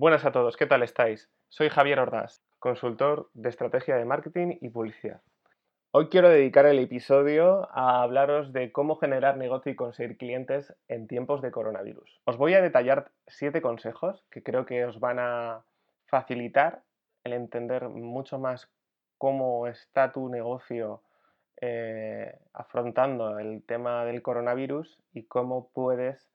Buenas a todos, ¿qué tal estáis? Soy Javier Ordaz, consultor de estrategia de marketing y publicidad. Hoy quiero dedicar el episodio a hablaros de cómo generar negocio y conseguir clientes en tiempos de coronavirus. Os voy a detallar siete consejos que creo que os van a facilitar el entender mucho más cómo está tu negocio eh, afrontando el tema del coronavirus y cómo puedes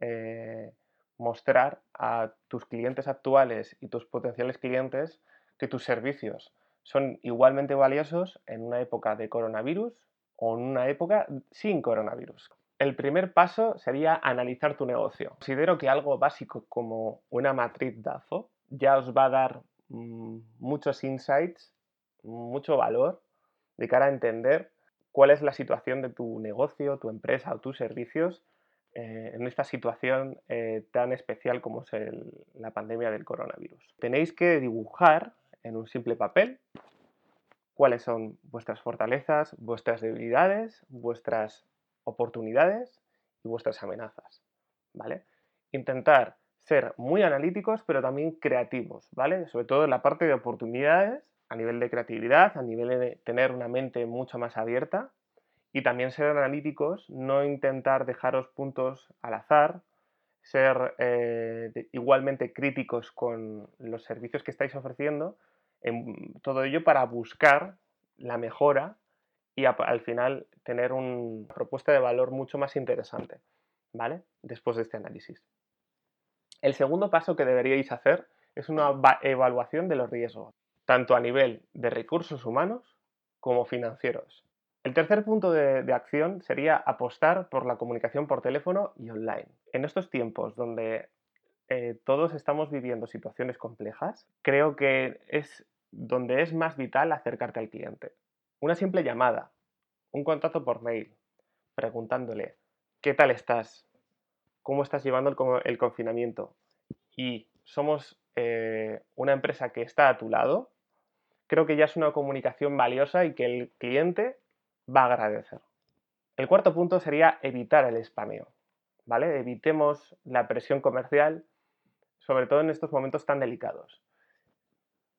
eh, mostrar a tus clientes actuales y tus potenciales clientes que tus servicios son igualmente valiosos en una época de coronavirus o en una época sin coronavirus. El primer paso sería analizar tu negocio. Considero que algo básico como una matriz DAFO ya os va a dar mm, muchos insights, mucho valor de cara a entender cuál es la situación de tu negocio, tu empresa o tus servicios eh, en esta situación eh, tan especial como es la pandemia del coronavirus. Tenéis que dibujar en un simple papel cuáles son vuestras fortalezas, vuestras debilidades, vuestras oportunidades y vuestras amenazas, ¿vale? Intentar ser muy analíticos, pero también creativos, ¿vale? Sobre todo en la parte de oportunidades, a nivel de creatividad, a nivel de tener una mente mucho más abierta y también ser analíticos, no intentar dejaros puntos al azar, ser eh, igualmente críticos con los servicios que estáis ofreciendo, en todo ello para buscar la mejora y al final tener una propuesta de valor mucho más interesante, ¿vale? Después de este análisis. El segundo paso que deberíais hacer es una evaluación de los riesgos, tanto a nivel de recursos humanos como financieros. El tercer punto de, acción sería apostar por la comunicación por teléfono y online. En estos tiempos donde eh, todos estamos viviendo situaciones complejas, creo que es donde es más vital acercarte al cliente. Una simple llamada, un contacto por mail, preguntándole, ¿qué tal estás? ¿Cómo estás llevando el, confinamiento? Y somos eh, una empresa que está a tu lado, creo que ya es una comunicación valiosa y que el cliente va a agradecer. El cuarto punto sería evitar el spameo, ¿vale? Evitemos la presión comercial, sobre todo en estos momentos tan delicados.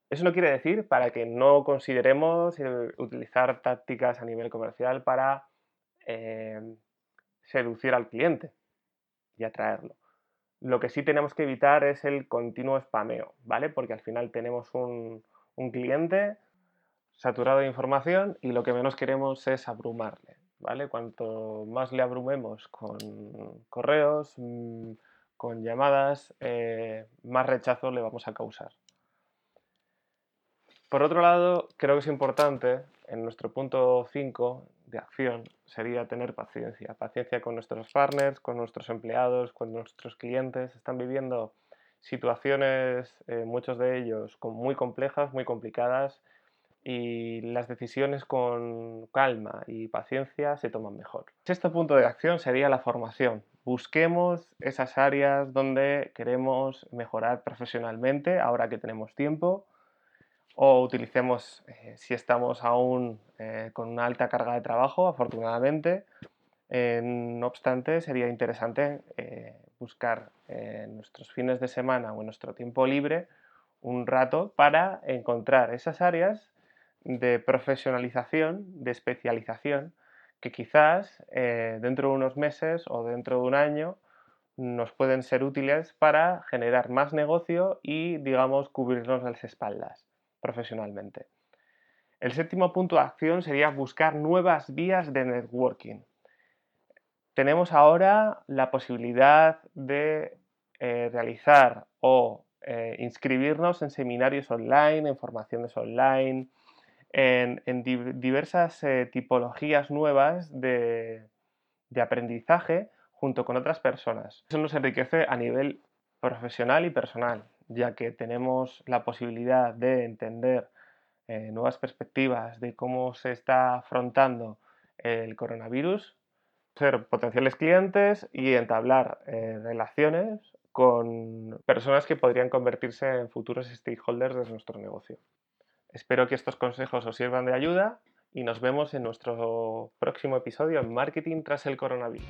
Eso no quiere decir para que no consideremos utilizar tácticas a nivel comercial para eh, seducir al cliente y atraerlo. Lo que sí tenemos que evitar es el continuo spameo, ¿vale? Porque al final tenemos un, cliente saturado de información y lo que menos queremos es abrumarle, ¿vale? Cuanto más le abrumemos con correos, mm, con llamadas, eh, más rechazo le vamos a causar. Por otro lado, creo que es importante, en nuestro punto 5 de acción, sería tener paciencia. Paciencia con nuestros partners, con nuestros empleados, con nuestros clientes. Están viviendo situaciones, eh, muchos de ellos, muy complejas, muy complicadas, y las decisiones con calma y paciencia se toman mejor. Sexto punto de acción sería la formación. Busquemos esas áreas donde queremos mejorar profesionalmente ahora que tenemos tiempo o utilicemos, eh, si estamos aún eh, con una alta carga de trabajo, afortunadamente. Eh, no obstante, sería interesante buscar en nuestros fines de semana o en nuestro tiempo libre un rato para encontrar esas áreas de profesionalización, de especialización, que quizás dentro de unos meses o dentro de un año nos pueden ser útiles para generar más negocio y, digamos, cubrirnos las espaldas profesionalmente. El séptimo punto de acción sería buscar nuevas vías de networking. Tenemos ahora la posibilidad de eh, realizar o eh, inscribirnos en seminarios online, en formaciones online, en, diversas eh, tipologías nuevas de, aprendizaje junto con otras personas. Eso nos enriquece a nivel profesional y personal ya que tenemos la posibilidad de entender eh, nuevas perspectivas de cómo se está afrontando el coronavirus, ser potenciales clientes y entablar eh, relaciones con personas que podrían convertirse en futuros stakeholders de nuestro negocio. Espero que estos consejos os sirvan de ayuda y nos vemos en nuestro próximo episodio en Marketing tras el coronavirus.